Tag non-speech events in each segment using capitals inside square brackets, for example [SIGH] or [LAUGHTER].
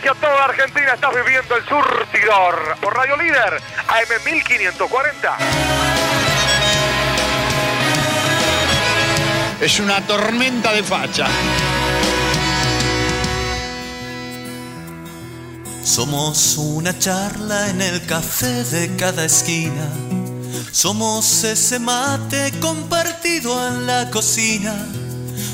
hacia toda Argentina estás viviendo el surtidor por Radio Líder AM 1540. Es una tormenta de facha. Somos una charla en el café de cada esquina. Somos ese mate compartido en la cocina.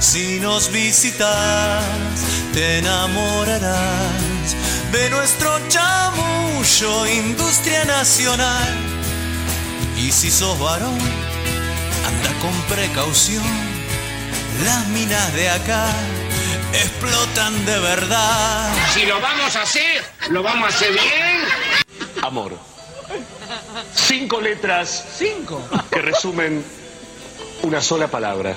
Si nos visitas, te enamorarás de nuestro chamullo, industria nacional. Y si sos varón, anda con precaución. Las minas de acá explotan de verdad. Si lo vamos a hacer, lo vamos a hacer bien. Amor. Cinco letras. Cinco. Que resumen una sola palabra.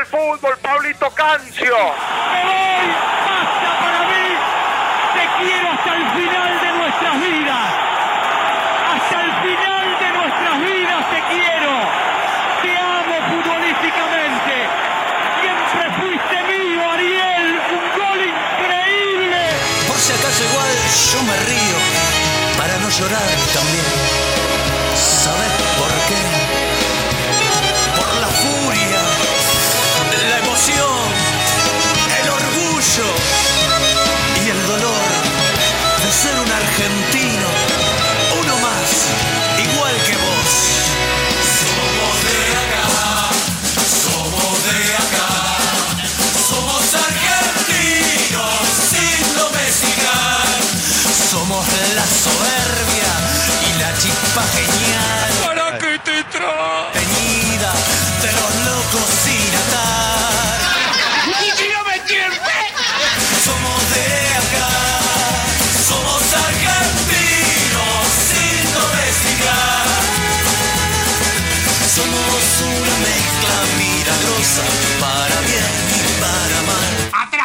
El fútbol, Pablito Cancio. basta para mí. Te quiero hasta el final de nuestras vidas. Hasta el final de nuestras vidas te quiero. Te amo futbolísticamente. Siempre fuiste mío, Ariel. Un gol increíble. Por si acaso igual yo me río para no llorar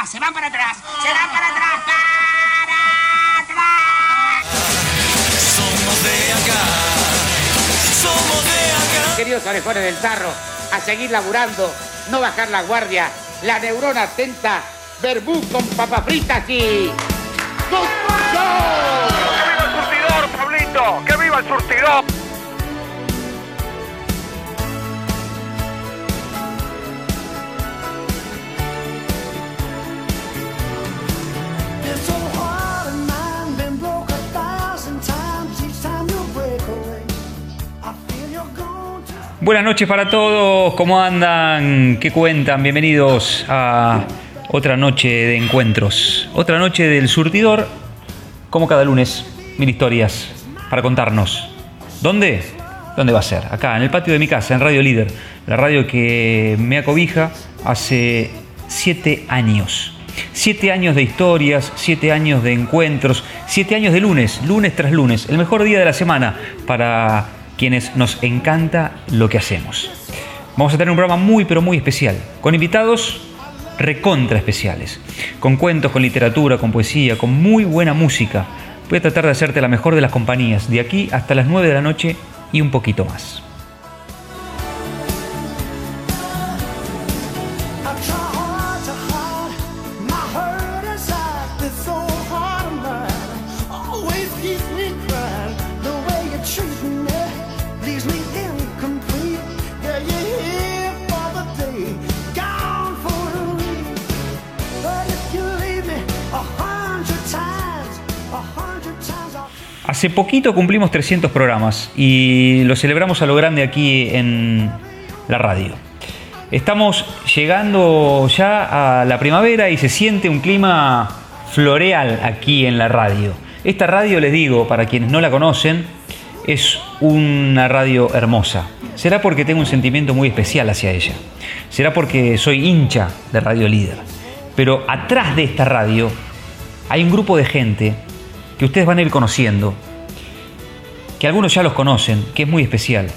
Atrás, se van para atrás. Se van para atrás. Para atrás. Somos de acá, somos de acá. Queridos orejones del tarro, a seguir laburando, no bajar la guardia, la neurona atenta, verbú con papas fritas y... ¡Gol! ¡Que viva el surtidor, Pablito! ¡Que viva el surtidor! Buenas noches para todos, ¿cómo andan? ¿Qué cuentan? Bienvenidos a otra noche de encuentros, otra noche del surtidor, como cada lunes, mil historias para contarnos. ¿Dónde? ¿Dónde va a ser? Acá, en el patio de mi casa, en Radio Líder, la radio que me acobija hace siete años. Siete años de historias, siete años de encuentros, siete años de lunes, lunes tras lunes, el mejor día de la semana para quienes nos encanta lo que hacemos. Vamos a tener un programa muy pero muy especial, con invitados recontra especiales, con cuentos, con literatura, con poesía, con muy buena música. Voy a tratar de hacerte la mejor de las compañías, de aquí hasta las 9 de la noche y un poquito más. Hace poquito cumplimos 300 programas y lo celebramos a lo grande aquí en la radio. Estamos llegando ya a la primavera y se siente un clima floreal aquí en la radio. Esta radio, les digo, para quienes no la conocen, es una radio hermosa. Será porque tengo un sentimiento muy especial hacia ella. Será porque soy hincha de Radio Líder. Pero atrás de esta radio hay un grupo de gente que ustedes van a ir conociendo, que algunos ya los conocen, que es muy especial,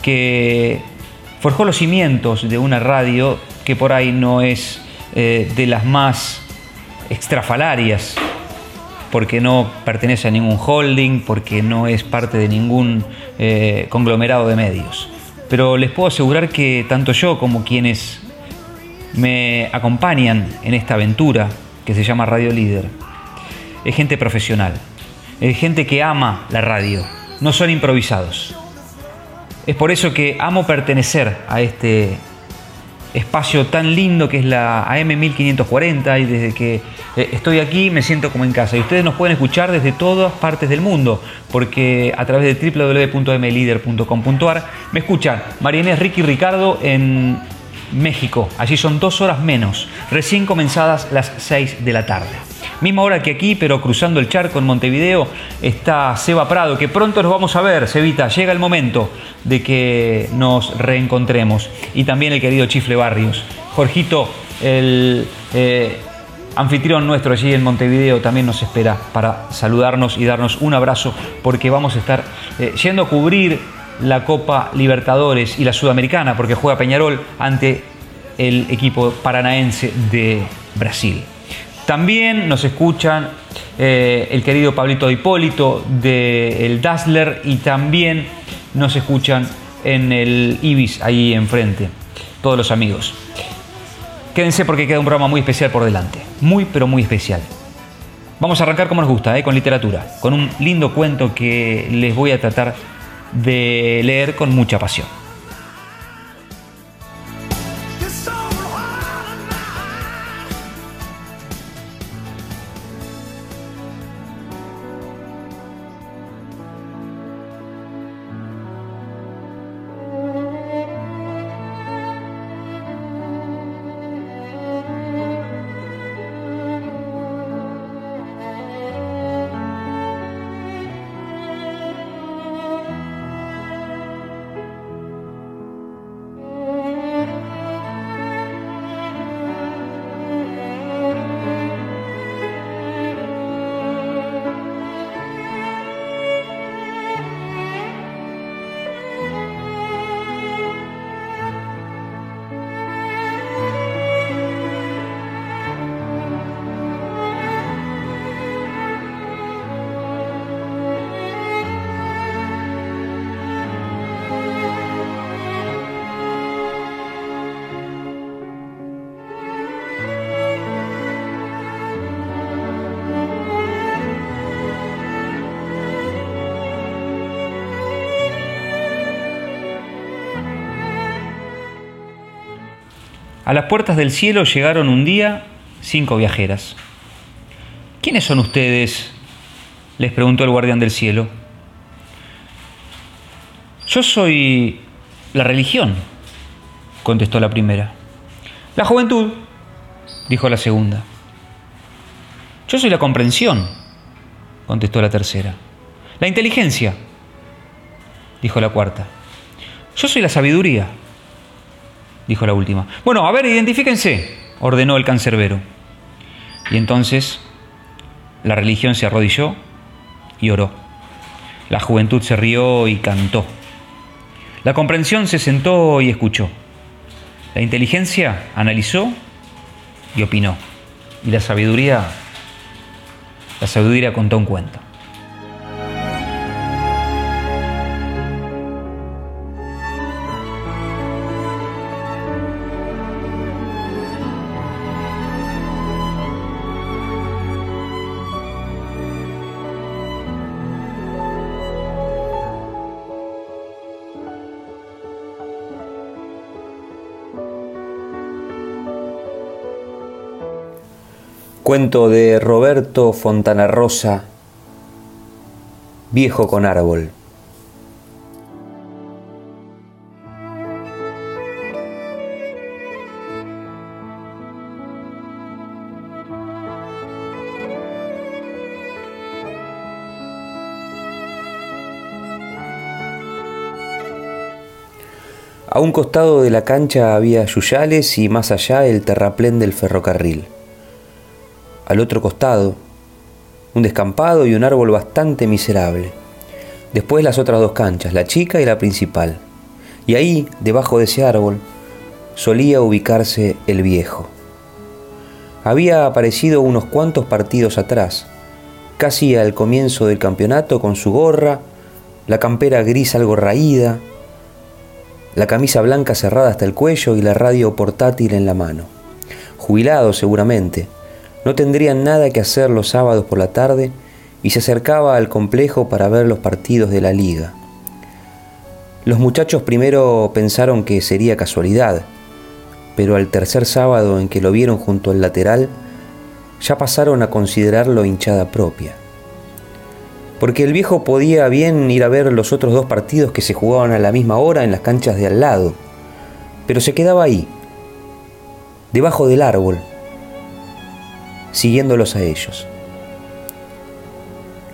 que forjó los cimientos de una radio que por ahí no es eh, de las más extrafalarias, porque no pertenece a ningún holding, porque no es parte de ningún eh, conglomerado de medios. Pero les puedo asegurar que tanto yo como quienes me acompañan en esta aventura que se llama Radio Líder, es gente profesional, es gente que ama la radio, no son improvisados. Es por eso que amo pertenecer a este espacio tan lindo que es la AM 1540 y desde que eh, estoy aquí me siento como en casa. Y ustedes nos pueden escuchar desde todas partes del mundo, porque a través de www.mlider.com.ar me escuchan María Ricky Ricardo en México. Allí son dos horas menos, recién comenzadas las 6 de la tarde. Misma hora que aquí, pero cruzando el charco en Montevideo, está Seba Prado, que pronto nos vamos a ver, Sebita. Llega el momento de que nos reencontremos. Y también el querido Chifle Barrios. Jorgito, el eh, anfitrión nuestro allí en Montevideo, también nos espera para saludarnos y darnos un abrazo, porque vamos a estar eh, yendo a cubrir la Copa Libertadores y la Sudamericana, porque juega Peñarol ante el equipo paranaense de Brasil. También nos escuchan eh, el querido Pablito Hipólito de Dazzler y también nos escuchan en el Ibis ahí enfrente, todos los amigos. Quédense porque queda un programa muy especial por delante, muy pero muy especial. Vamos a arrancar como nos gusta, eh, con literatura, con un lindo cuento que les voy a tratar de leer con mucha pasión. Las puertas del cielo llegaron un día cinco viajeras. ¿Quiénes son ustedes? les preguntó el guardián del cielo. Yo soy la religión, contestó la primera. La juventud, dijo la segunda. Yo soy la comprensión, contestó la tercera. La inteligencia, dijo la cuarta. Yo soy la sabiduría, dijo la última. Bueno, a ver, identifíquense, ordenó el cancerbero. Y entonces la religión se arrodilló y oró. La juventud se rió y cantó. La comprensión se sentó y escuchó. La inteligencia analizó y opinó. Y la sabiduría, la sabiduría contó un cuento. Cuento de Roberto Fontana Rosa, Viejo con árbol. A un costado de la cancha había yuyales y más allá el terraplén del ferrocarril al otro costado, un descampado y un árbol bastante miserable. Después las otras dos canchas, la chica y la principal. Y ahí, debajo de ese árbol, solía ubicarse el viejo. Había aparecido unos cuantos partidos atrás, casi al comienzo del campeonato con su gorra, la campera gris algo raída, la camisa blanca cerrada hasta el cuello y la radio portátil en la mano. Jubilado seguramente, no tendrían nada que hacer los sábados por la tarde y se acercaba al complejo para ver los partidos de la liga. Los muchachos primero pensaron que sería casualidad, pero al tercer sábado en que lo vieron junto al lateral, ya pasaron a considerarlo hinchada propia. Porque el viejo podía bien ir a ver los otros dos partidos que se jugaban a la misma hora en las canchas de al lado, pero se quedaba ahí, debajo del árbol, siguiéndolos a ellos.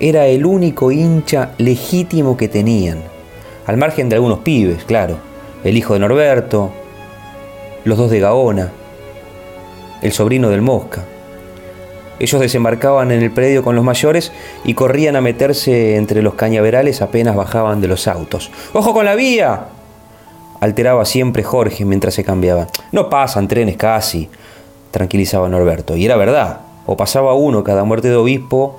Era el único hincha legítimo que tenían, al margen de algunos pibes, claro, el hijo de Norberto, los dos de Gaona, el sobrino del Mosca. Ellos desembarcaban en el predio con los mayores y corrían a meterse entre los cañaverales apenas bajaban de los autos. ¡Ojo con la vía! Alteraba siempre Jorge mientras se cambiaba. No pasan trenes casi, tranquilizaba Norberto. Y era verdad o pasaba uno cada muerte de obispo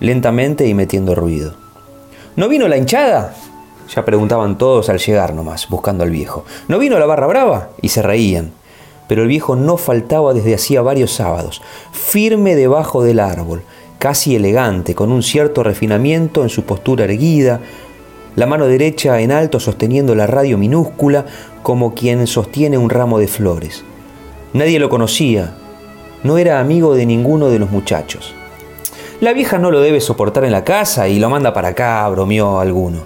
lentamente y metiendo ruido. ¿No vino la hinchada? Ya preguntaban todos al llegar nomás, buscando al viejo. ¿No vino la barra brava? Y se reían. Pero el viejo no faltaba desde hacía varios sábados, firme debajo del árbol, casi elegante, con un cierto refinamiento en su postura erguida, la mano derecha en alto sosteniendo la radio minúscula como quien sostiene un ramo de flores. Nadie lo conocía, no era amigo de ninguno de los muchachos. La vieja no lo debe soportar en la casa y lo manda para acá, bromeó alguno.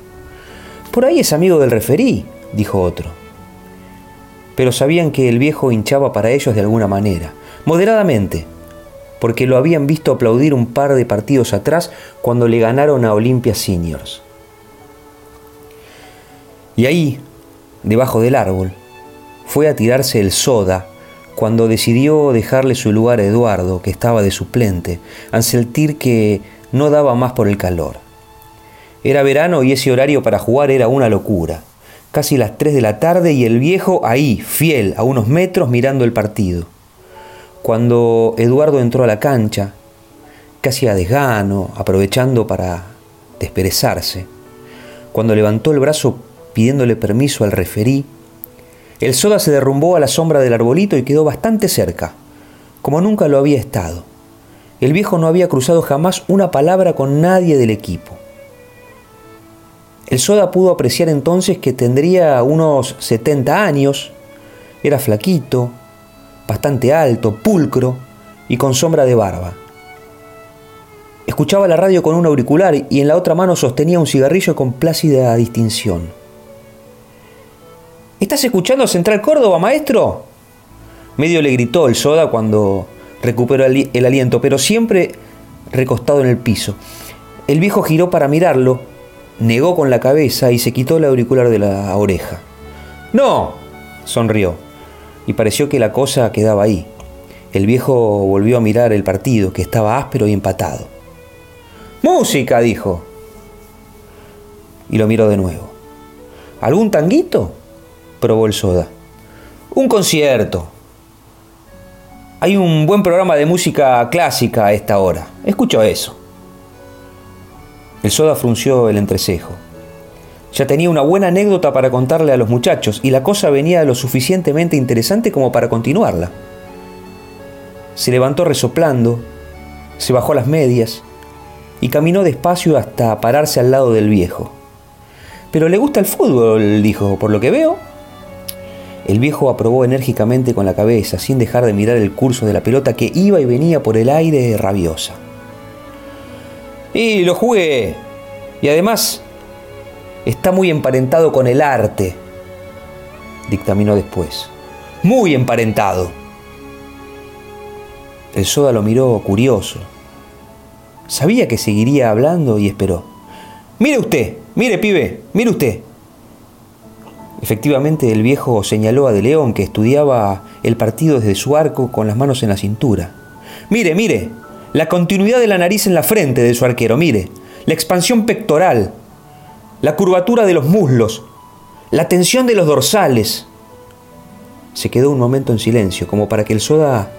Por ahí es amigo del referí, dijo otro. Pero sabían que el viejo hinchaba para ellos de alguna manera, moderadamente, porque lo habían visto aplaudir un par de partidos atrás cuando le ganaron a Olimpia Seniors. Y ahí, debajo del árbol, fue a tirarse el soda cuando decidió dejarle su lugar a Eduardo, que estaba de suplente, al sentir que no daba más por el calor. Era verano y ese horario para jugar era una locura. Casi las 3 de la tarde y el viejo ahí, fiel, a unos metros mirando el partido. Cuando Eduardo entró a la cancha, casi a desgano, aprovechando para desperezarse, cuando levantó el brazo pidiéndole permiso al referí, el soda se derrumbó a la sombra del arbolito y quedó bastante cerca, como nunca lo había estado. El viejo no había cruzado jamás una palabra con nadie del equipo. El soda pudo apreciar entonces que tendría unos 70 años, era flaquito, bastante alto, pulcro y con sombra de barba. Escuchaba la radio con un auricular y en la otra mano sostenía un cigarrillo con plácida distinción. ¿Estás escuchando Central Córdoba, maestro? Medio le gritó el soda cuando recuperó el aliento, pero siempre recostado en el piso. El viejo giró para mirarlo, negó con la cabeza y se quitó el auricular de la oreja. No, sonrió, y pareció que la cosa quedaba ahí. El viejo volvió a mirar el partido, que estaba áspero y empatado. Música, dijo. Y lo miró de nuevo. ¿Algún tanguito? Probó el soda. Un concierto. Hay un buen programa de música clásica a esta hora. Escucho eso. El soda frunció el entrecejo. Ya tenía una buena anécdota para contarle a los muchachos y la cosa venía lo suficientemente interesante como para continuarla. Se levantó resoplando, se bajó las medias y caminó despacio hasta pararse al lado del viejo. Pero le gusta el fútbol, dijo, por lo que veo. El viejo aprobó enérgicamente con la cabeza, sin dejar de mirar el curso de la pelota que iba y venía por el aire rabiosa. Y lo jugué. Y además está muy emparentado con el arte, dictaminó después. Muy emparentado. El soda lo miró curioso. Sabía que seguiría hablando y esperó. Mire usted, mire pibe, mire usted. Efectivamente, el viejo señaló a De León que estudiaba el partido desde su arco con las manos en la cintura. Mire, mire, la continuidad de la nariz en la frente de su arquero, mire, la expansión pectoral, la curvatura de los muslos, la tensión de los dorsales. Se quedó un momento en silencio, como para que el soda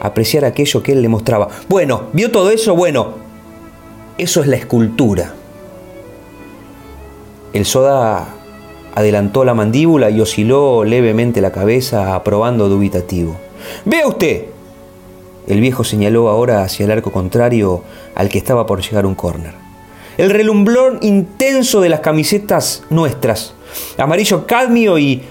apreciara aquello que él le mostraba. Bueno, ¿vio todo eso? Bueno, eso es la escultura. El soda adelantó la mandíbula y osciló levemente la cabeza, aprobando dubitativo. Vea usted. El viejo señaló ahora hacia el arco contrario al que estaba por llegar un córner. El relumblón intenso de las camisetas nuestras, amarillo cadmio y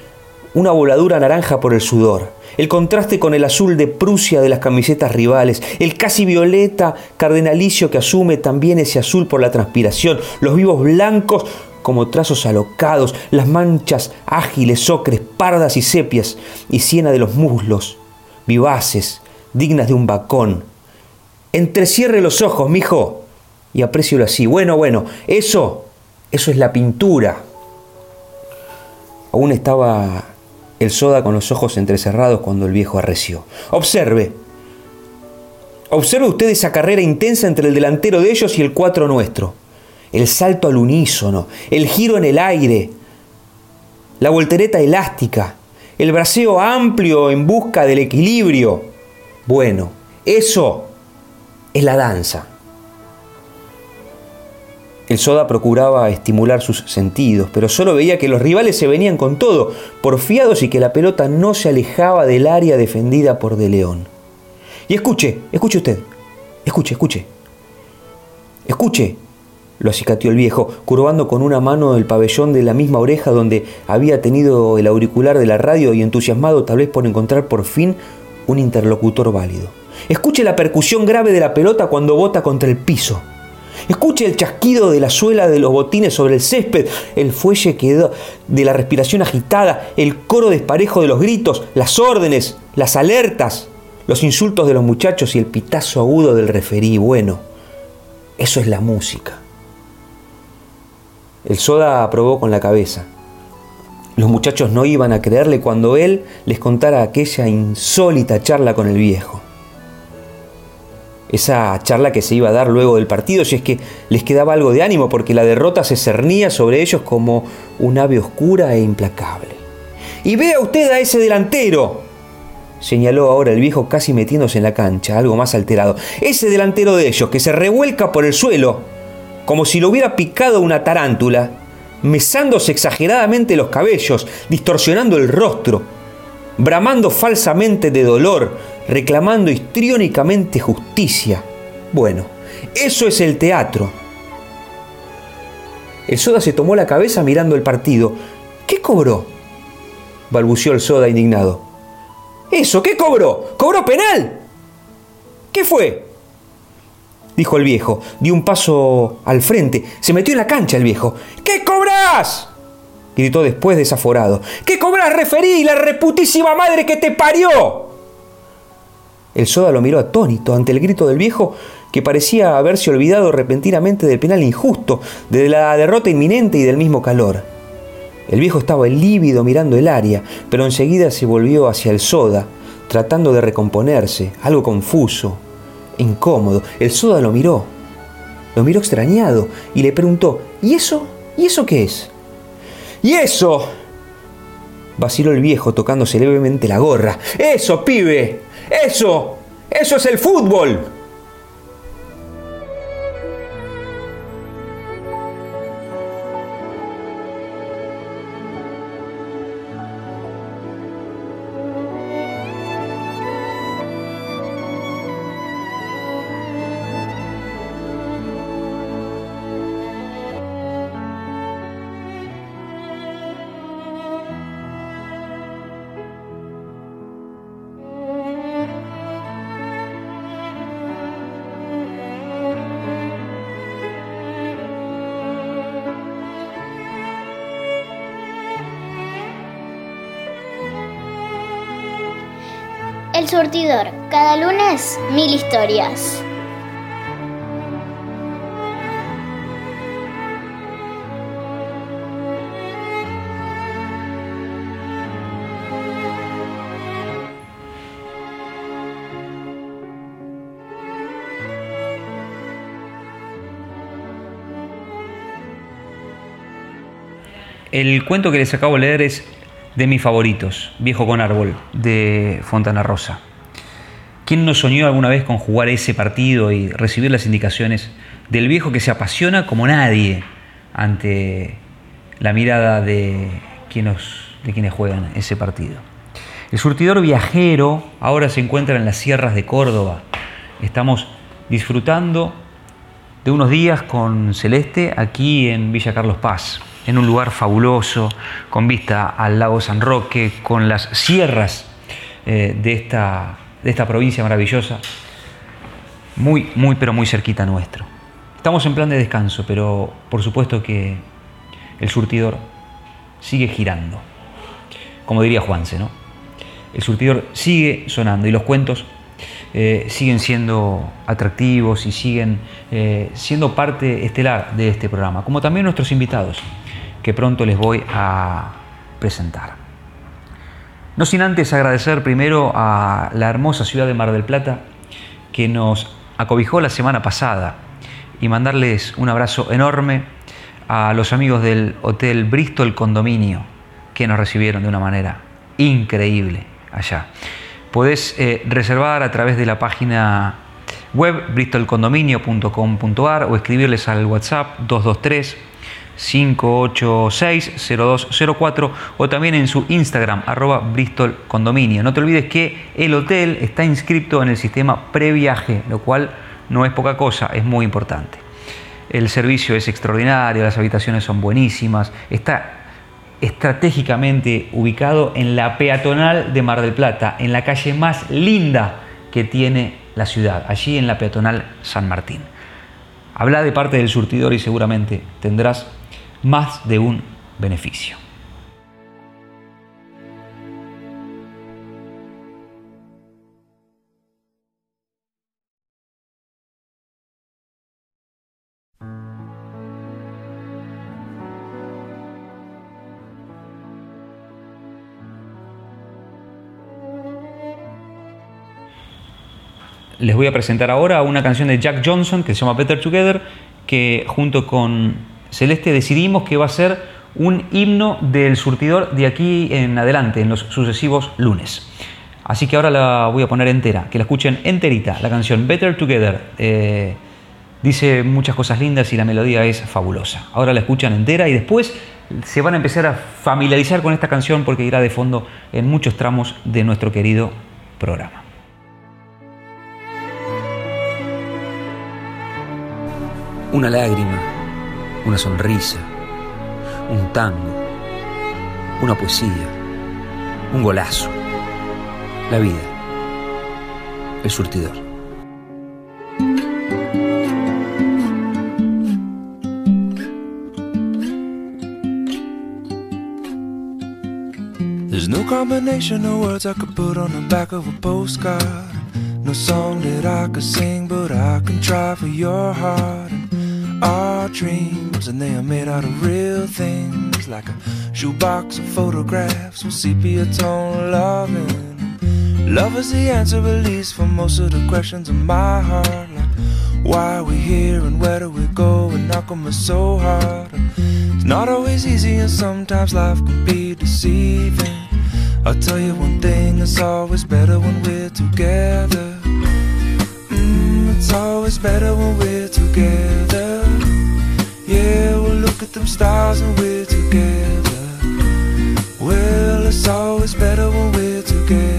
una voladura naranja por el sudor. El contraste con el azul de Prusia de las camisetas rivales, el casi violeta cardenalicio que asume también ese azul por la transpiración, los vivos blancos como trazos alocados, las manchas ágiles, ocres, pardas y sepias, y siena de los muslos, vivaces, dignas de un bacón. Entrecierre los ojos, mijo, y aprecialo así. Bueno, bueno, eso, eso es la pintura. Aún estaba el soda con los ojos entrecerrados cuando el viejo arreció. Observe. Observe usted esa carrera intensa entre el delantero de ellos y el cuatro nuestro el salto al unísono, el giro en el aire, la voltereta elástica, el braceo amplio en busca del equilibrio. Bueno, eso es la danza. El soda procuraba estimular sus sentidos, pero solo veía que los rivales se venían con todo, porfiados y que la pelota no se alejaba del área defendida por De León. Y escuche, escuche usted, escuche, escuche, escuche lo acicateó el viejo, curvando con una mano el pabellón de la misma oreja donde había tenido el auricular de la radio y entusiasmado tal vez por encontrar por fin un interlocutor válido. Escuche la percusión grave de la pelota cuando bota contra el piso. Escuche el chasquido de la suela de los botines sobre el césped, el fuelle que de la respiración agitada, el coro desparejo de los gritos, las órdenes, las alertas, los insultos de los muchachos y el pitazo agudo del referí. Bueno, eso es la música. El soda aprobó con la cabeza. Los muchachos no iban a creerle cuando él les contara aquella insólita charla con el viejo. Esa charla que se iba a dar luego del partido, si es que les quedaba algo de ánimo, porque la derrota se cernía sobre ellos como un ave oscura e implacable. Y vea usted a ese delantero, señaló ahora el viejo casi metiéndose en la cancha, algo más alterado. Ese delantero de ellos que se revuelca por el suelo como si lo hubiera picado una tarántula, mesándose exageradamente los cabellos, distorsionando el rostro, bramando falsamente de dolor, reclamando histriónicamente justicia. Bueno, eso es el teatro. El soda se tomó la cabeza mirando el partido. ¿Qué cobró? balbució el soda indignado. Eso, ¿qué cobró? ¿Cobró penal? ¿Qué fue? Dijo el viejo. Dio un paso al frente. Se metió en la cancha el viejo. ¿Qué cobras? gritó después desaforado. ¿Qué cobras, referí, la reputísima madre que te parió? El soda lo miró atónito ante el grito del viejo que parecía haberse olvidado repentinamente del penal injusto, de la derrota inminente y del mismo calor. El viejo estaba lívido mirando el área, pero enseguida se volvió hacia el soda, tratando de recomponerse, algo confuso, incómodo. El soda lo miró, lo miró extrañado y le preguntó, ¿y eso? ¿Y eso qué es? ¿Y eso? vaciló el viejo tocándose levemente la gorra. ¡Eso, pibe! ¡Eso! ¡Eso es el fútbol! Surtidor, cada lunes mil historias. El cuento que les acabo de leer es de mis favoritos, Viejo con Árbol, de Fontana Rosa. ¿Quién no soñó alguna vez con jugar ese partido y recibir las indicaciones del viejo que se apasiona como nadie ante la mirada de de quienes juegan ese partido? El surtidor viajero ahora se encuentra en las sierras de Córdoba. Estamos disfrutando de unos días con Celeste aquí en Villa Carlos Paz en un lugar fabuloso, con vista al lago San Roque, con las sierras eh, de, esta, de esta provincia maravillosa, muy, muy, pero muy cerquita nuestro. Estamos en plan de descanso, pero por supuesto que el surtidor sigue girando, como diría Juanse, ¿no? El surtidor sigue sonando y los cuentos eh, siguen siendo atractivos y siguen eh, siendo parte estelar de este programa, como también nuestros invitados que pronto les voy a presentar. No sin antes agradecer primero a la hermosa ciudad de Mar del Plata que nos acobijó la semana pasada y mandarles un abrazo enorme a los amigos del Hotel Bristol Condominio que nos recibieron de una manera increíble allá. Podés eh, reservar a través de la página web bristolcondominio.com.ar o escribirles al WhatsApp 223 586-0204 o también en su Instagram, arroba Bristol Condominio. No te olvides que el hotel está inscrito en el sistema previaje, lo cual no es poca cosa, es muy importante. El servicio es extraordinario, las habitaciones son buenísimas, está estratégicamente ubicado en la peatonal de Mar del Plata, en la calle más linda que tiene la ciudad, allí en la peatonal San Martín. Habla de parte del surtidor y seguramente tendrás más de un beneficio. Les voy a presentar ahora una canción de Jack Johnson que se llama Better Together, que junto con Celeste decidimos que va a ser un himno del surtidor de aquí en adelante, en los sucesivos lunes. Así que ahora la voy a poner entera, que la escuchen enterita, la canción Better Together. Eh, dice muchas cosas lindas y la melodía es fabulosa. Ahora la escuchan entera y después se van a empezar a familiarizar con esta canción porque irá de fondo en muchos tramos de nuestro querido programa. Una lágrima una sonrisa, un tango, una poesía, un golazo, la vida, el surtidor. There's no combination of words I could put on the back of a postcard. No song that I could sing, but I can try for your heart. And dreams, and they are made out of real things, like a shoebox of photographs with sepia tone loving. Love is the answer, at least, for most of the questions in my heart. Like, why are we here and where do we go? And how come so hard? It's not always easy, and sometimes life can be deceiving. I'll tell you one thing, it's always better when we're together. Mm, it's always better when we're together. Look at them stars and we're together. Well, it's always better when we're together.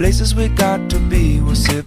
places we got to be. We'll sit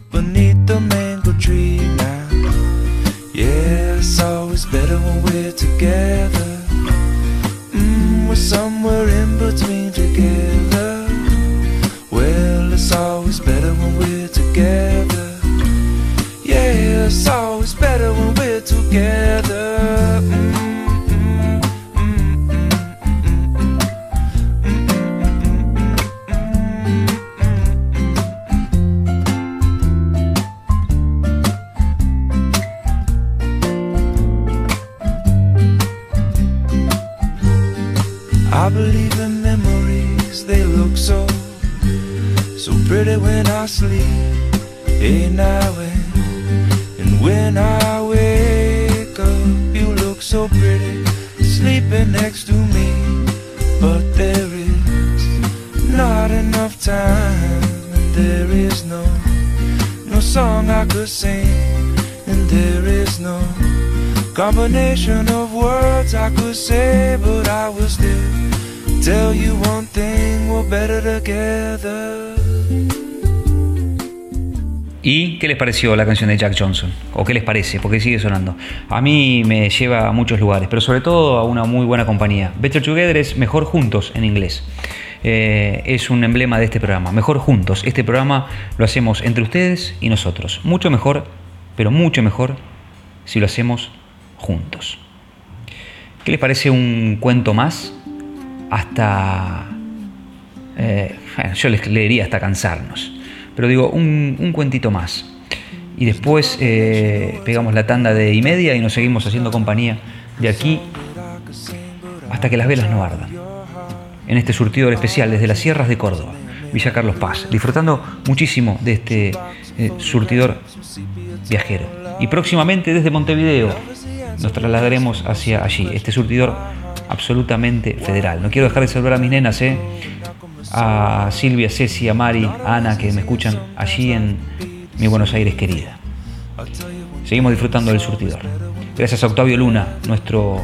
song I could sing, and there is no combination of words I could say, but I tell you one thing, we're better together. ¿Y qué les pareció la canción de Jack Johnson? ¿O qué les parece? Porque sigue sonando. A mí me lleva a muchos lugares, pero sobre todo a una muy buena compañía. Better Together es mejor juntos en inglés. Eh, es un emblema de este programa. Mejor juntos. Este programa lo hacemos entre ustedes y nosotros. Mucho mejor, pero mucho mejor si lo hacemos juntos. ¿Qué les parece un cuento más? Hasta... eh, yo les leería hasta cansarnos. Pero digo, un, un cuentito más. Y después eh, pegamos la tanda de y media y nos seguimos haciendo compañía de aquí hasta que las velas no ardan. En este surtidor especial desde las sierras de Córdoba, Villa Carlos Paz, disfrutando muchísimo de este eh, surtidor viajero. Y próximamente desde Montevideo nos trasladaremos hacia allí, este surtidor absolutamente federal. No quiero dejar de saludar a mis nenas, ¿eh? a Silvia, Ceci, a Mari, a Ana, que me escuchan allí en mi Buenos Aires querida. Seguimos disfrutando del surtidor. Gracias a Octavio Luna, nuestro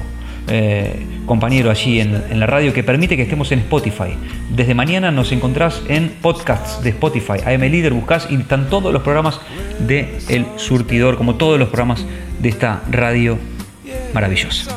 eh, compañero allí en, la radio, que permite que estemos en Spotify. Desde mañana nos encontrás en podcasts de Spotify. AM Líder buscás y están todos los programas de El Surtidor, como todos los programas de esta radio maravillosa.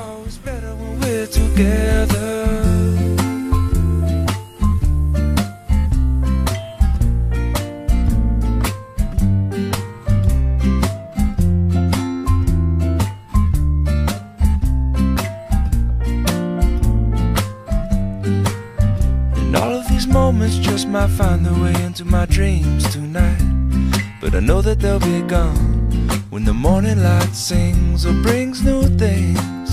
Moments just might find their way into my dreams tonight. But I know that they'll be gone when the morning light sings or brings new things.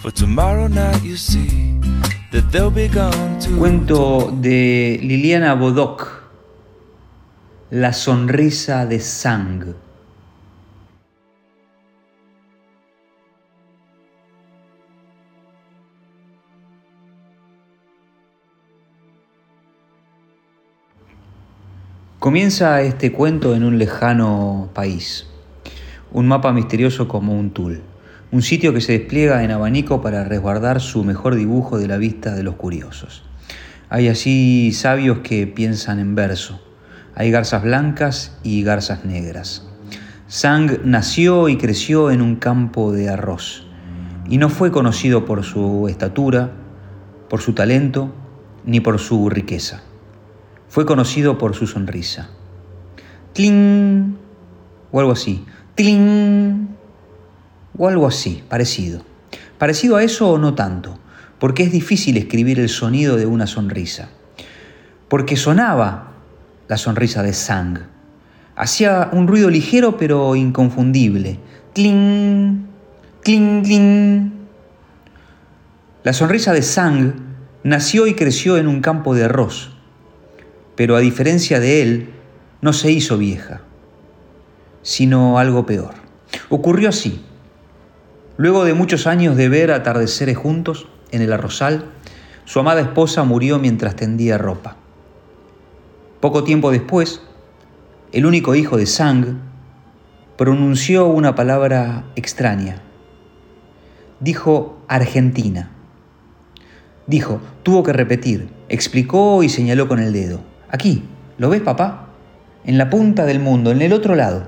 For tomorrow night, you see that they'll. Cuento de Liliana Bodoc, La sonrisa de Sang. Comienza este cuento en un lejano país, un mapa misterioso como un tul, un sitio que se despliega en abanico para resguardar su mejor dibujo de la vista de los curiosos. Hay así sabios que piensan en verso, hay garzas blancas y garzas negras. Sang nació y creció en un campo de arroz y no fue conocido por su estatura, por su talento ni por su riqueza. Fue conocido por su sonrisa. ¡Tling! O algo así. ¡Tling! O algo así, parecido. Parecido a eso o no tanto, porque es difícil escribir el sonido de una sonrisa. Porque sonaba la sonrisa de Sang. Hacía un ruido ligero pero inconfundible. ¡Tling! ¡Tling, tling! La sonrisa de Sang nació y creció en un campo de arroz, pero a diferencia de él, no se hizo vieja, sino algo peor. Ocurrió así. Luego de muchos años de ver atardeceres juntos en el arrozal, su amada esposa murió mientras tendía ropa. Poco tiempo después, el único hijo de Sang pronunció una palabra extraña. Dijo Argentina. Dijo, tuvo que repetir, explicó y señaló con el dedo. Aquí, ¿lo ves, papá? En la punta del mundo, en el otro lado.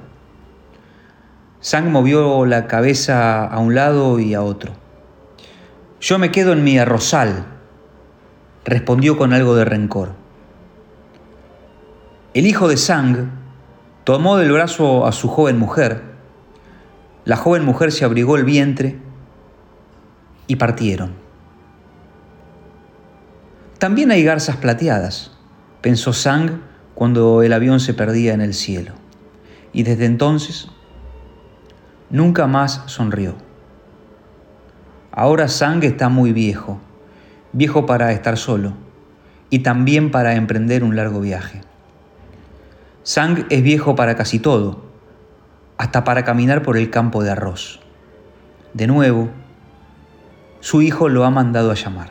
Sang movió la cabeza a un lado y a otro. Yo me quedo en mi arrozal, respondió con algo de rencor. El hijo de Sang tomó del brazo a su joven mujer. La joven mujer se abrigó el vientre y partieron. También hay garzas plateadas, pensó Sang cuando el avión se perdía en el cielo. Y desde entonces nunca más sonrió. Ahora Sang está muy viejo, viejo para estar solo y también para emprender un largo viaje. Sang es viejo para casi todo, hasta para caminar por el campo de arroz. De nuevo, su hijo lo ha mandado a llamar.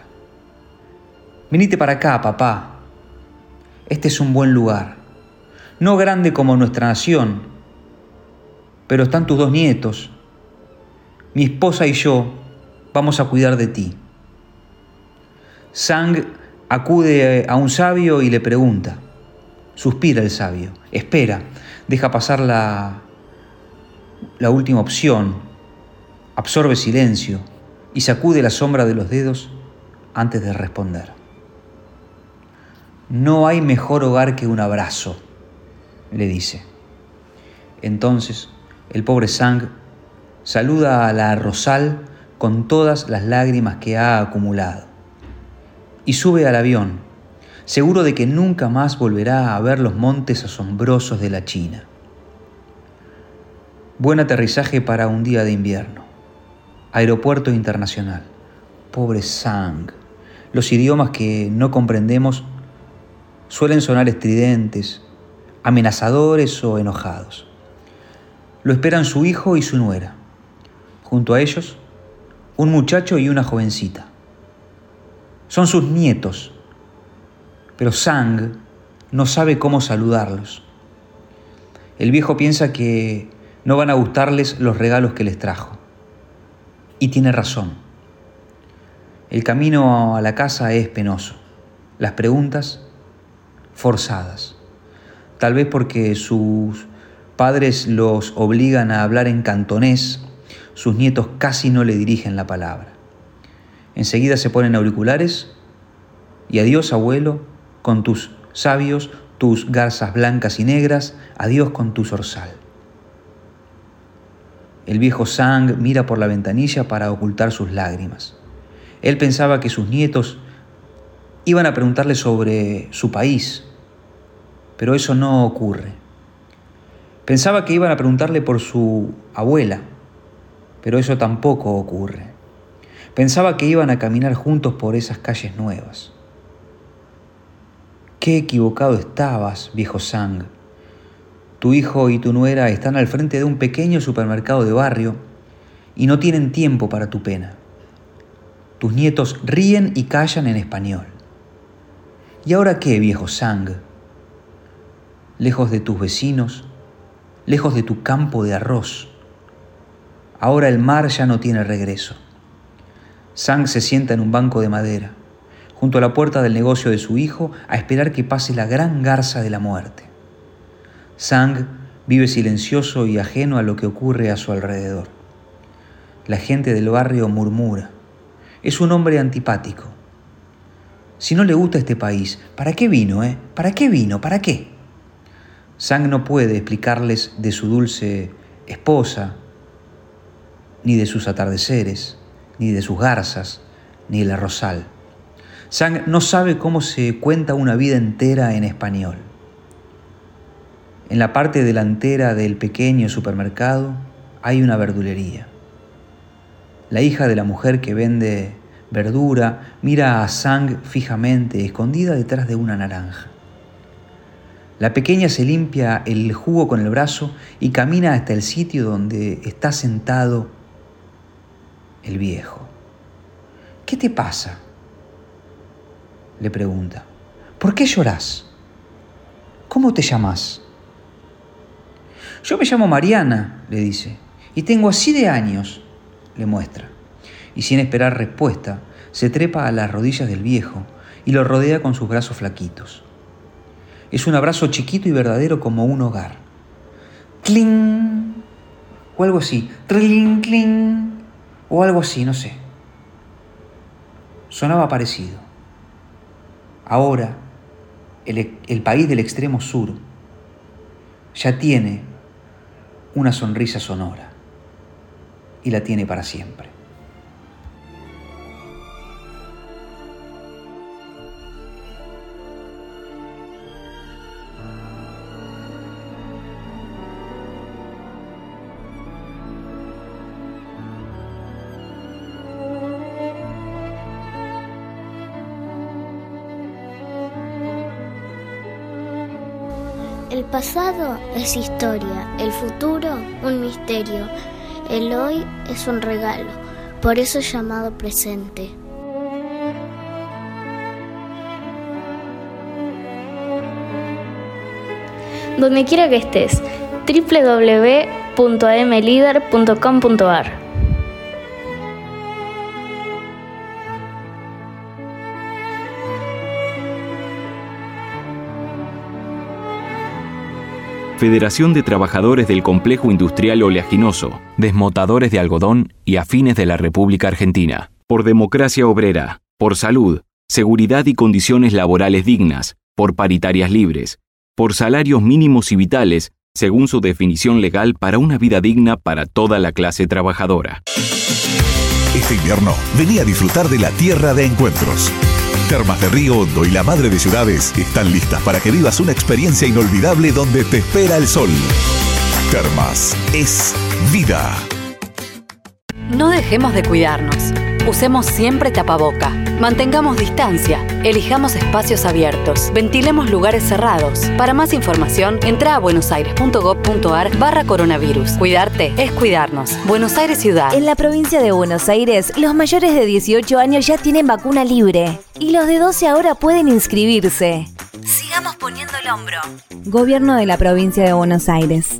Venite para acá, papá. Este es un buen lugar. No grande como nuestra nación, pero están tus dos nietos. Mi esposa y yo vamos a cuidar de ti. Sang acude a un sabio y le pregunta. Suspira el sabio. Espera, deja pasar la, la última opción. Absorbe silencio y sacude la sombra de los dedos antes de responder. No hay mejor hogar que un abrazo, le dice. Entonces, el pobre Sang saluda a la Rosal con todas las lágrimas que ha acumulado y sube al avión, seguro de que nunca más volverá a ver los montes asombrosos de la China. Buen aterrizaje para un día de invierno. Aeropuerto internacional. Pobre Sang. Los idiomas que no comprendemos suelen sonar estridentes, amenazadores o enojados. Lo esperan su hijo y su nuera. Junto a ellos, un muchacho y una jovencita. Son sus nietos, pero Sang no sabe cómo saludarlos. El viejo piensa que no van a gustarles los regalos que les trajo. Y tiene razón. El camino a la casa es penoso. Las preguntas forzadas. Tal vez porque sus padres los obligan a hablar en cantonés, sus nietos casi no le dirigen la palabra. Enseguida se ponen auriculares y adiós abuelo con tus sabios, tus garzas blancas y negras, adiós con tu zorzal. El viejo Sang mira por la ventanilla para ocultar sus lágrimas. Él pensaba que sus nietos Iban a preguntarle sobre su país, pero eso no ocurre. Pensaba que iban a preguntarle por su abuela, pero eso tampoco ocurre. Pensaba que iban a caminar juntos por esas calles nuevas. Qué equivocado estabas, viejo Sang. Tu hijo y tu nuera están al frente de un pequeño supermercado de barrio y no tienen tiempo para tu pena. Tus nietos ríen y callan en español. ¿Y ahora qué, viejo Sang? lejos de tus vecinos, lejos de tu campo de arroz. Ahora el mar ya no tiene regreso. Sang se sienta en un banco de madera, junto a la puerta del negocio de su hijo, a esperar que pase la gran garza de la muerte. Sang vive silencioso y ajeno a lo que ocurre a su alrededor. La gente del barrio murmura. Es un hombre antipático. Si no le gusta este país, ¿para qué vino, eh? ¿Para qué vino? ¿Para qué? Sang no puede explicarles de su dulce esposa, ni de sus atardeceres, ni de sus garzas, ni el arrozal. Sang no sabe cómo se cuenta una vida entera en español. En la parte delantera del pequeño supermercado hay una verdulería. La hija de la mujer que vende verdura mira a Sang fijamente, escondida detrás de una naranja. La pequeña se limpia el jugo con el brazo y camina hasta el sitio donde está sentado el viejo. ¿Qué te pasa? le pregunta. ¿Por qué lloras? ¿Cómo te llamas? Yo me llamo Mariana, le dice, y tengo así de años, le muestra. Y sin esperar respuesta, se trepa a las rodillas del viejo y lo rodea con sus brazos flaquitos. Es un abrazo chiquito y verdadero como un hogar. ¡Cling! O algo así. ¡Tling, cling! O algo así, no sé. Sonaba parecido. Ahora, el, el país del extremo sur ya tiene una sonrisa sonora y la tiene para siempre. Pasado es historia, el futuro un misterio, el hoy es un regalo, por eso es llamado presente. Donde quiera que estés, www.amlider.com.ar Federación de Trabajadores del Complejo Industrial Oleaginoso, Desmotadores de Algodón y Afines de la República Argentina. Por democracia obrera, por salud, seguridad y condiciones laborales dignas, por paritarias libres, por salarios mínimos y vitales, según su definición legal para una vida digna para toda la clase trabajadora. Este invierno, vení a disfrutar de la tierra de encuentros. Termas de Río Hondo y la Madre de Ciudades están listas para que vivas una experiencia inolvidable donde te espera el sol. Termas es vida. No dejemos de cuidarnos. Usemos siempre tapaboca. Mantengamos distancia. Elijamos espacios abiertos. Ventilemos lugares cerrados. Para más información, entra a buenosaires.gov.ar barra coronavirus. Cuidarte es cuidarnos. Buenos Aires Ciudad. En la provincia de Buenos Aires, los mayores de 18 años ya tienen vacuna libre. Y los de 12 ahora pueden inscribirse. Sigamos poniendo el hombro. Gobierno de la provincia de Buenos Aires.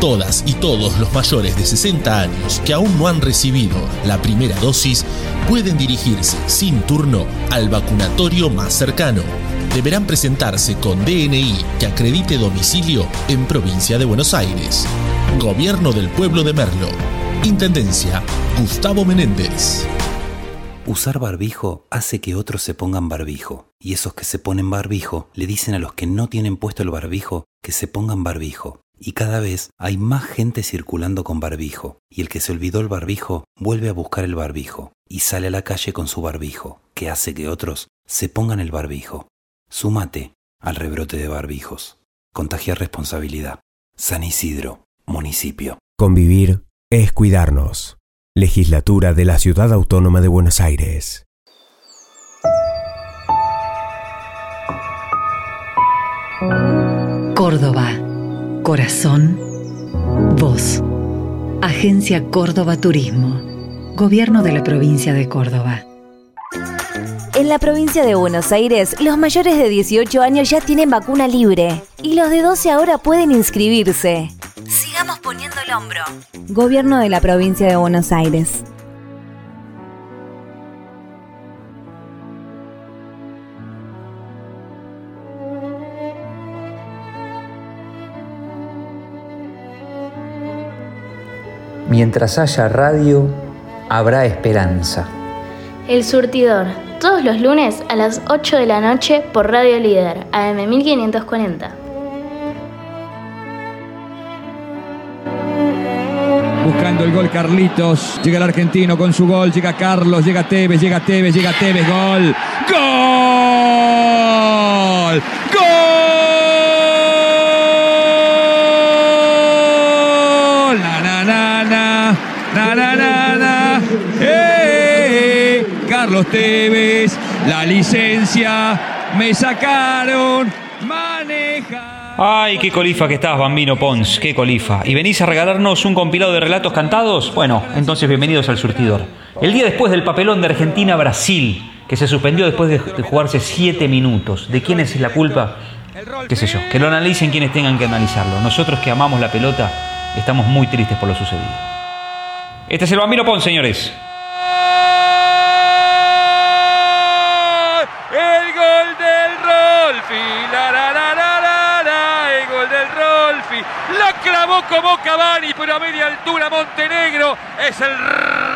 Todas y todos los mayores de 60 años que aún no han recibido la primera dosis pueden dirigirse sin turno al vacunatorio más cercano. Deberán presentarse con DNI que acredite domicilio en provincia de Buenos Aires. Gobierno del pueblo de Merlo. Intendencia Gustavo Menéndez. Usar barbijo hace que otros se pongan barbijo, y esos que se ponen barbijo le dicen a los que no tienen puesto el barbijo que se pongan barbijo. Y cada vez hay más gente circulando con barbijo, y el que se olvidó el barbijo vuelve a buscar el barbijo, y sale a la calle con su barbijo, que hace que otros se pongan el barbijo. Súmate al rebrote de barbijos. Contagiar responsabilidad. San Isidro, municipio. Convivir es cuidarnos. Legislatura de la Ciudad Autónoma de Buenos Aires. Córdoba. Corazón. Voz. Agencia Córdoba Turismo. Gobierno de la provincia de Córdoba. En la provincia de Buenos Aires, los mayores de 18 años ya tienen vacuna libre y los de 12 ahora pueden inscribirse. Sigamos poniendo el hombro. Gobierno de la provincia de Buenos Aires. Mientras haya radio, habrá esperanza. El Surtidor, todos los lunes a las 8 de la noche por Radio Líder, AM 1540. Buscando el gol Carlitos. Llega el argentino con su gol. Llega Carlos. Llega Tevez. Llega Tevez. Llega Tevez. Gol. Gol. Gol. Carlos Tevez. La licencia. Me sacaron. Maneja. Ay, qué colifa que estás, Bambino Pons, qué colifa. ¿Y venís a regalarnos un compilado de relatos cantados? Bueno, entonces bienvenidos al surtidor. El día después del papelón de Argentina-Brasil, que se suspendió después de, jugarse siete minutos. ¿De quién es la culpa? Qué sé yo, que lo analicen quienes tengan que analizarlo. Nosotros que amamos la pelota, estamos muy tristes por lo sucedido. Este es el Bambino Pons, señores. Clavó como Cavani, pero a media altura Montenegro. Es el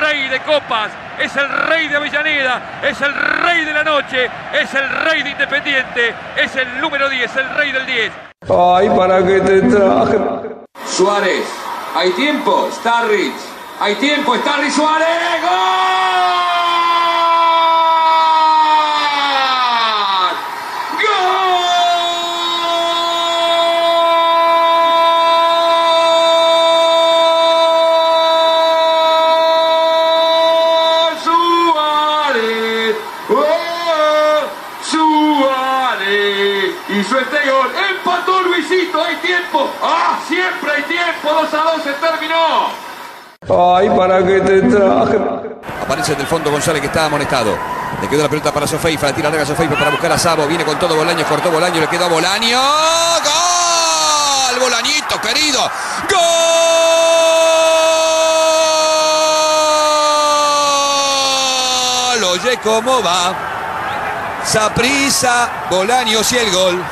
rey de copas. Es el rey de Avellaneda. Es el rey de la noche. Es el rey de Independiente. Es el número 10, el rey del 10. Ay, ¿para qué te traje? Suárez, hay tiempo, Starrich. Hay tiempo, Starrich Suárez. ¡Gol! Tiempo. 2 a 2 se terminó. Ay, ¿para qué te traje? Aparece en el fondo González que está amonestado. Le quedó la pelota para Sofeifa, la tira larga Sofeifa para buscar a Sabo. Viene con todo Bolaños, cortó Bolaño, le quedó a Bolaño. ¡Gol! Bolañito, querido. ¡Gol! Oye cómo va. Saprisa, Bolaños y el gol.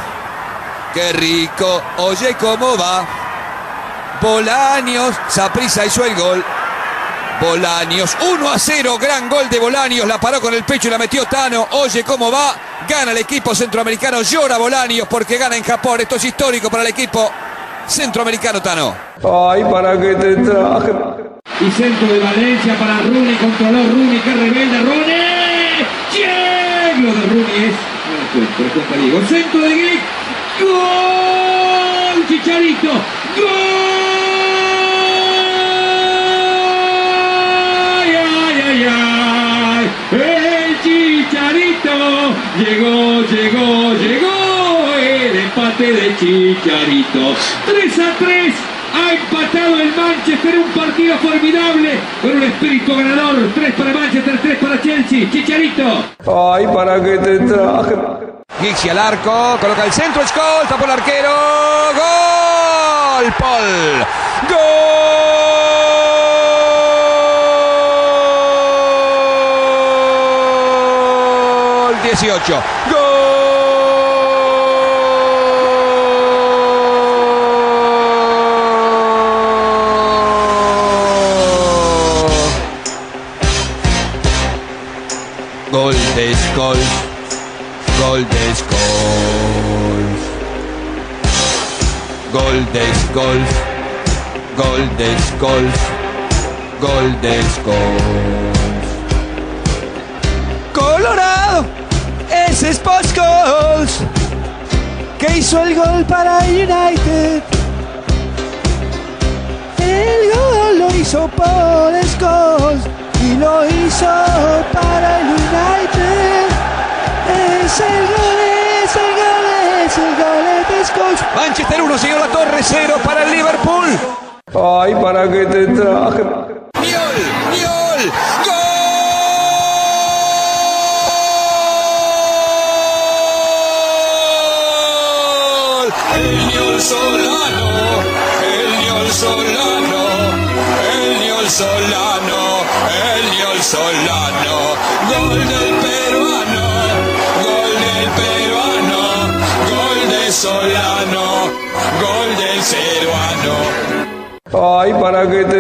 Qué rico. Oye cómo va. Bolaños, Saprisa hizo el gol. Bolaños, 1 a 0, gran gol de Bolaños, la paró con el pecho y la metió Tano. Oye cómo va, gana el equipo centroamericano, llora Bolaños porque gana en Japón. Esto es histórico para el equipo centroamericano Tano. Ay, ¿para qué te traje? Y centro de Valencia para Rooney, controló Rooney, que rebelde Rooney. ¡Che! Lo de Rooney es. No. Centro de Glick. ¡Gol! Chicharito. ¡Gol! ¡Ay, ay, ay, ay! El Chicharito llegó, llegó, llegó el empate de Chicharito. 3 a 3. Ha empatado el Manchester, un partido formidable con un espíritu ganador. 3 para Manchester, 3 para Chelsea. Chicharito. Ay, ¿para qué te traje? Gixi al arco, coloca el centro, es gol, tapó el arquero. ¡Gol! Paul. ¡Gol! 18. Gol. Gol de Scholes. Gol de. Gol de. Gol de Scholes. Colorado, ese es Post que hizo el gol para United. El gol lo hizo Paul Scholes y lo hizo para el United. Es el gol, es el gol, es el gol de Scholes. Manchester 1, señor La Torre 0 para el Liverpool. Ay, ¿para qué te traje?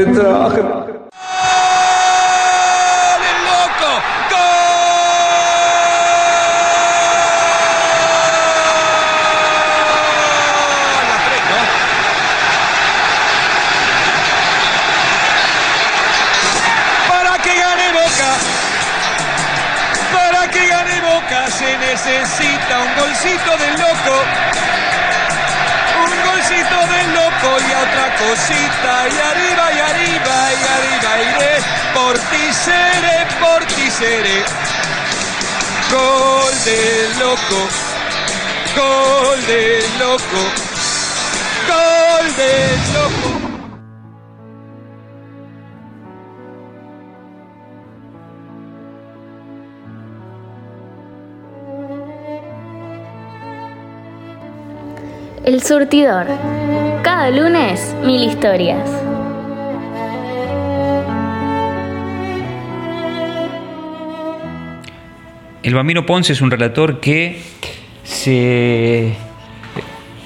Boca. Se necesita un golcito del loco. Un golcito y otra cosita. Y arriba, y arriba, y arriba iré. Por ti seré, por ti seré. Gol del loco, gol del loco, gol del loco. El surtidor. Cada lunes, mil historias. El Bambino Ponce es un relator que se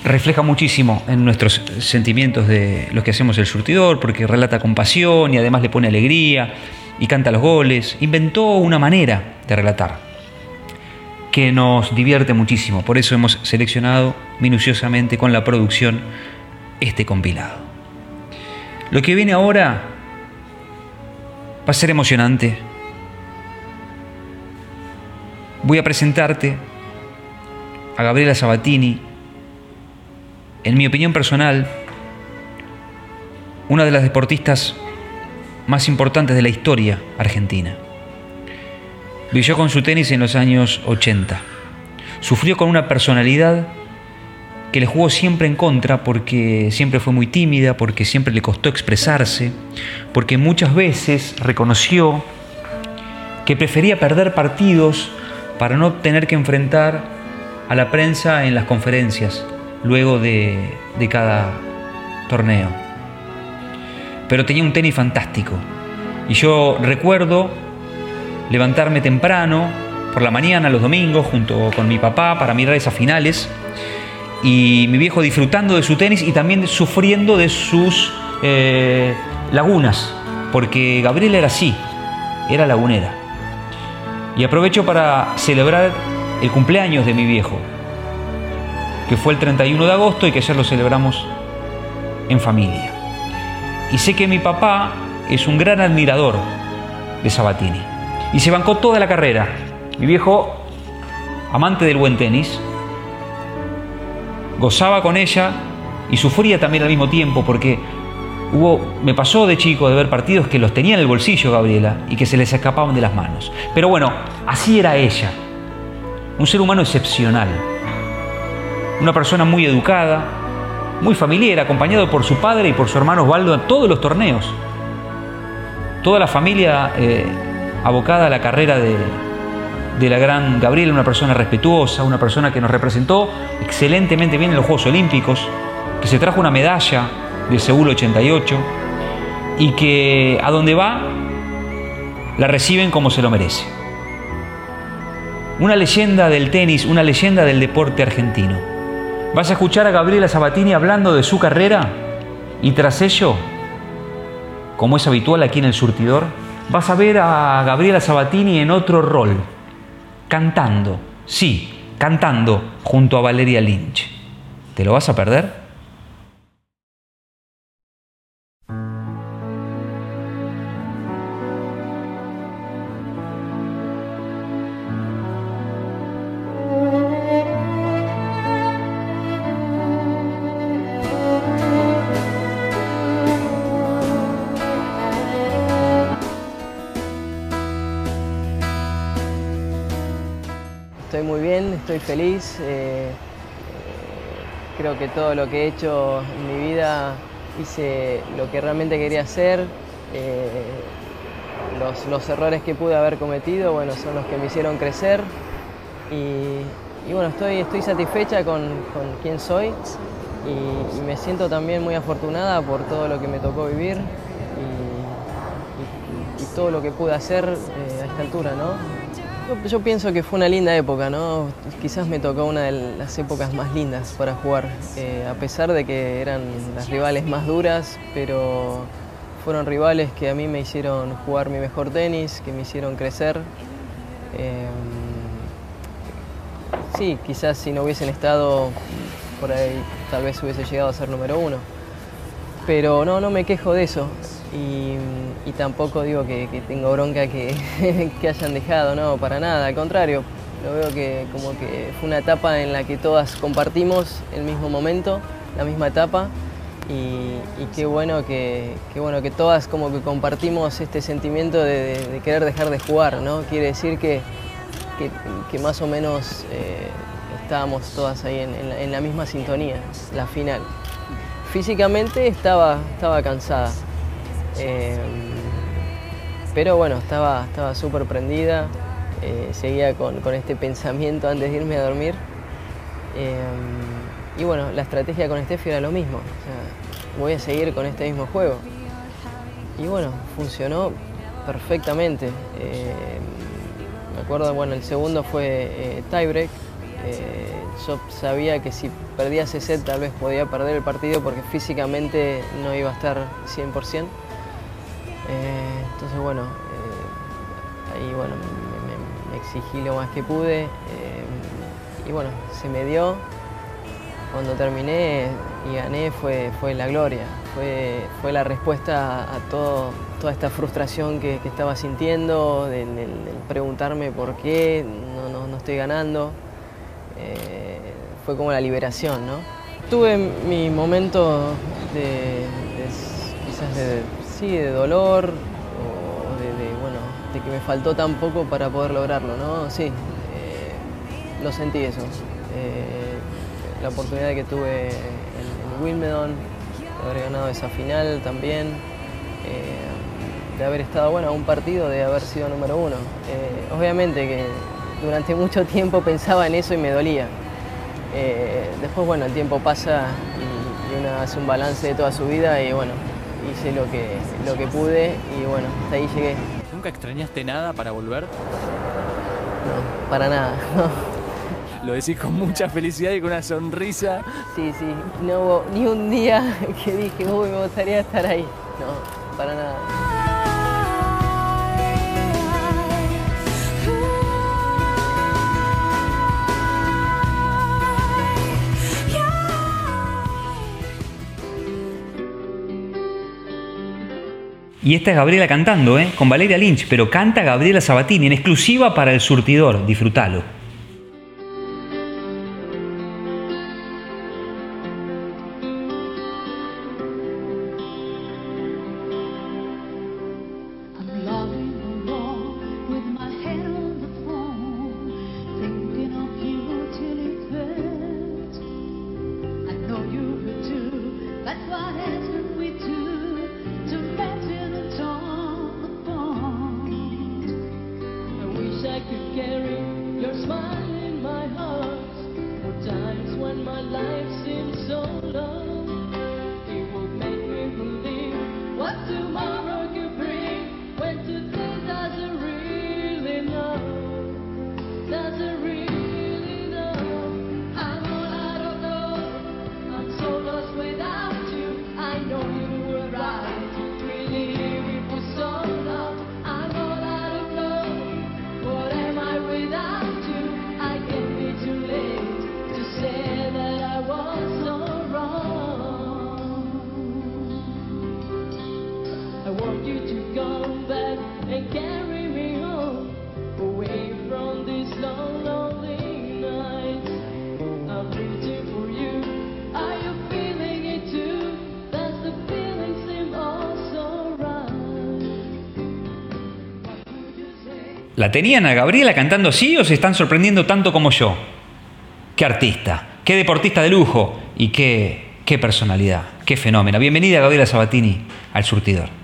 refleja muchísimo en nuestros sentimientos de los que hacemos el surtidor, porque relata con pasión y además le pone alegría y canta los goles. Inventó una manera de relatar que nos divierte muchísimo. Por eso hemos seleccionado minuciosamente con la producción este compilado. Lo que viene ahora va a ser emocionante. Voy a presentarte a Gabriela Sabatini, en mi opinión personal, una de las deportistas más importantes de la historia argentina. Brilló con su tenis en los años 80. Sufrió con una personalidad que le jugó siempre en contra porque siempre fue muy tímida, porque siempre le costó expresarse, porque muchas veces reconoció que prefería perder partidos para no tener que enfrentar a la prensa en las conferencias luego de, de cada torneo. Pero tenía un tenis fantástico. Y yo recuerdo levantarme temprano, por la mañana, los domingos, junto con mi papá, para mirar esas finales. Y mi viejo disfrutando de su tenis y también sufriendo de sus eh, lagunas, porque Gabriela era así, era lagunera. Y aprovecho para celebrar el cumpleaños de mi viejo, que fue el 31 de agosto y que ayer lo celebramos en familia. Y sé que mi papá es un gran admirador de Sabatini y se bancó toda la carrera. Mi viejo, amante del buen tenis, gozaba con ella y sufría también al mismo tiempo porque hubo, me pasó de chico de ver partidos que los tenía en el bolsillo Gabriela y que se les escapaban de las manos. Pero bueno, así era ella. Un ser humano excepcional. Una persona muy educada, muy familiar, acompañado por su padre y por su hermano Osvaldo en todos los torneos. Toda la familia eh, abocada a la carrera de, de la gran Gabriela, una persona respetuosa, una persona que nos representó excelentemente bien en los Juegos Olímpicos, que se trajo una medalla del Seúl 88 y que a donde va la reciben como se lo merece. Una leyenda del tenis, una leyenda del deporte argentino. Vas a escuchar a Gabriela Sabatini hablando de su carrera y tras ello, como es habitual aquí en el surtidor, vas a ver a Gabriela Sabatini en otro rol, cantando, sí, cantando junto a Valeria Lynch. ¿Te lo vas a perder? Que todo lo que he hecho en mi vida hice lo que realmente quería hacer. eh, los, los errores que pude haber cometido, bueno, son los que me hicieron crecer. Y, bueno, estoy, estoy satisfecha con, con quién soy y, me siento también muy afortunada por todo lo que me tocó vivir y todo lo que pude hacer eh, a esta altura, ¿no? Yo, yo pienso que fue una linda época, ¿no? Quizás me tocó una de las épocas más lindas para jugar, eh, a pesar de que eran las rivales más duras, pero fueron rivales que a mí me hicieron jugar mi mejor tenis, que me hicieron crecer. Eh, sí, quizás si no hubiesen estado por ahí, tal vez hubiese llegado a ser número uno. Pero no, no me quejo de eso. Y, tampoco digo que, que tengo bronca [LAUGHS] que, hayan dejado, no, para nada. Al contrario, lo veo que como que fue una etapa en la que todas compartimos el mismo momento, la misma etapa. Y, qué bueno que, qué bueno que todas como que compartimos este sentimiento de, querer dejar de jugar, ¿no? Quiere decir que, que, más o menos eh, estábamos todas ahí en, en la, en la misma sintonía, la final. Físicamente estaba, estaba cansada, eh, pero bueno, estaba estaba súper prendida, eh, seguía con, con este pensamiento antes de irme a dormir. Eh, y bueno, la estrategia con Steffi era lo mismo, voy a seguir con este mismo juego. Y bueno, funcionó perfectamente. Eh, me acuerdo, bueno, el segundo fue eh, tiebreak. Eh, yo sabía que si perdía ese set tal vez podía perder el partido porque físicamente no iba a estar 100%. Eh, entonces, bueno, eh, ahí bueno, me, exigí lo más que pude. eh, y bueno, se me dio. Cuando terminé y gané fue, fue la gloria, fue, fue la respuesta a todo, toda esta frustración que, estaba sintiendo, del, del preguntarme por qué no, no- no estoy ganando. Fue como la liberación, ¿no? Tuve mi momento de, de- quizás de, sí, de dolor o de, bueno, de que me faltó tan poco para poder lograrlo, ¿no? Sí, eh, lo sentí eso. Eh, la oportunidad que tuve en, en Wimbledon, de haber ganado esa final también, eh, de haber estado bueno a un partido, de haber sido número uno. Obviamente que durante mucho tiempo pensaba en eso y me dolía. Después, bueno, el tiempo pasa y, y uno hace un balance de toda su vida y bueno, hice lo que, lo que pude y bueno, hasta ahí llegué. ¿Nunca extrañaste nada para volver? No, para nada. [LAUGHS] Lo decís con mucha felicidad y con una sonrisa. Sí, sí, no hubo ni un día [LAUGHS] que dije, uy, me gustaría estar ahí. No, para nada. Y esta es Gabriela cantando, ¿eh? con Valeria Lynch, pero canta Gabriela Sabatini en exclusiva para el surtidor. Disfrútalo. ¿La tenían a Gabriela cantando así o se están sorprendiendo tanto como yo? Qué artista, qué deportista de lujo y qué, qué personalidad, qué fenómeno. Bienvenida Gabriela Sabatini al surtidor.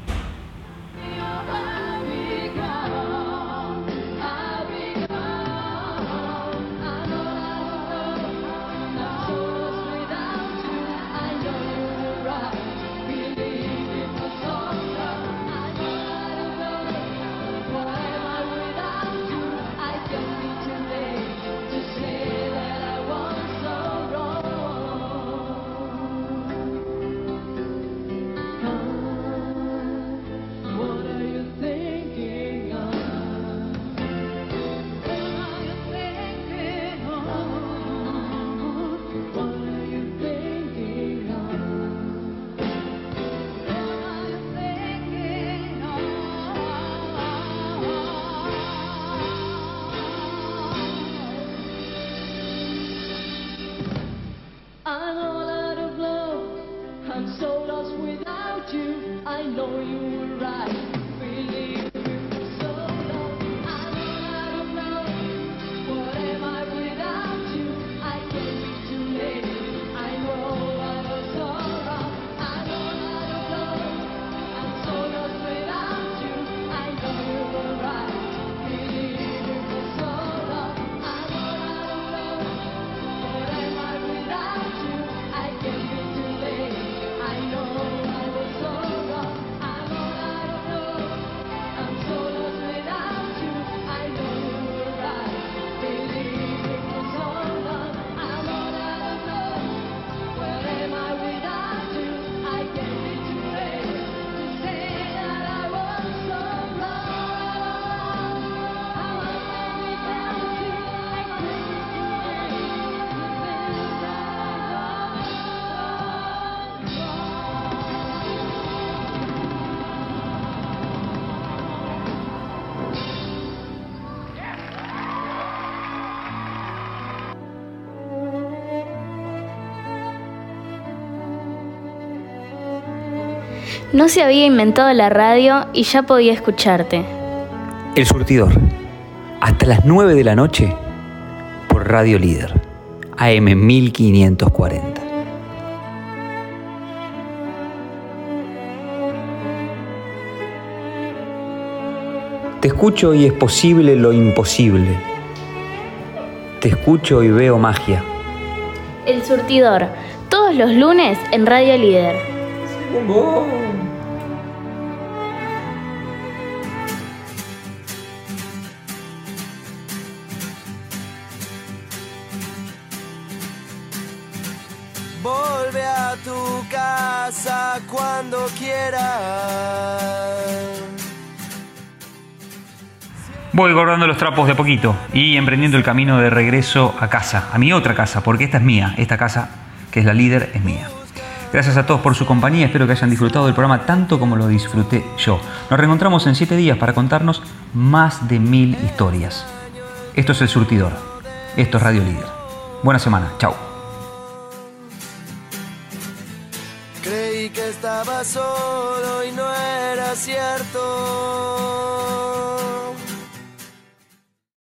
No se había inventado la radio y ya podía escucharte. El surtidor. Hasta las 9 de la noche por Radio Líder. AM 1540. Te escucho y es posible lo imposible. Te escucho y veo magia. El surtidor. Todos los lunes en Radio Líder. Voy guardando los trapos de a poquito y emprendiendo el camino de regreso a casa, a mi otra casa, porque esta es mía, esta casa que es la líder es mía. Gracias a todos por su compañía, espero que hayan disfrutado del programa tanto como lo disfruté yo. Nos reencontramos en 7 días para contarnos más de mil historias. Esto es El Surtidor, esto es Radio Líder. Buena semana, chao.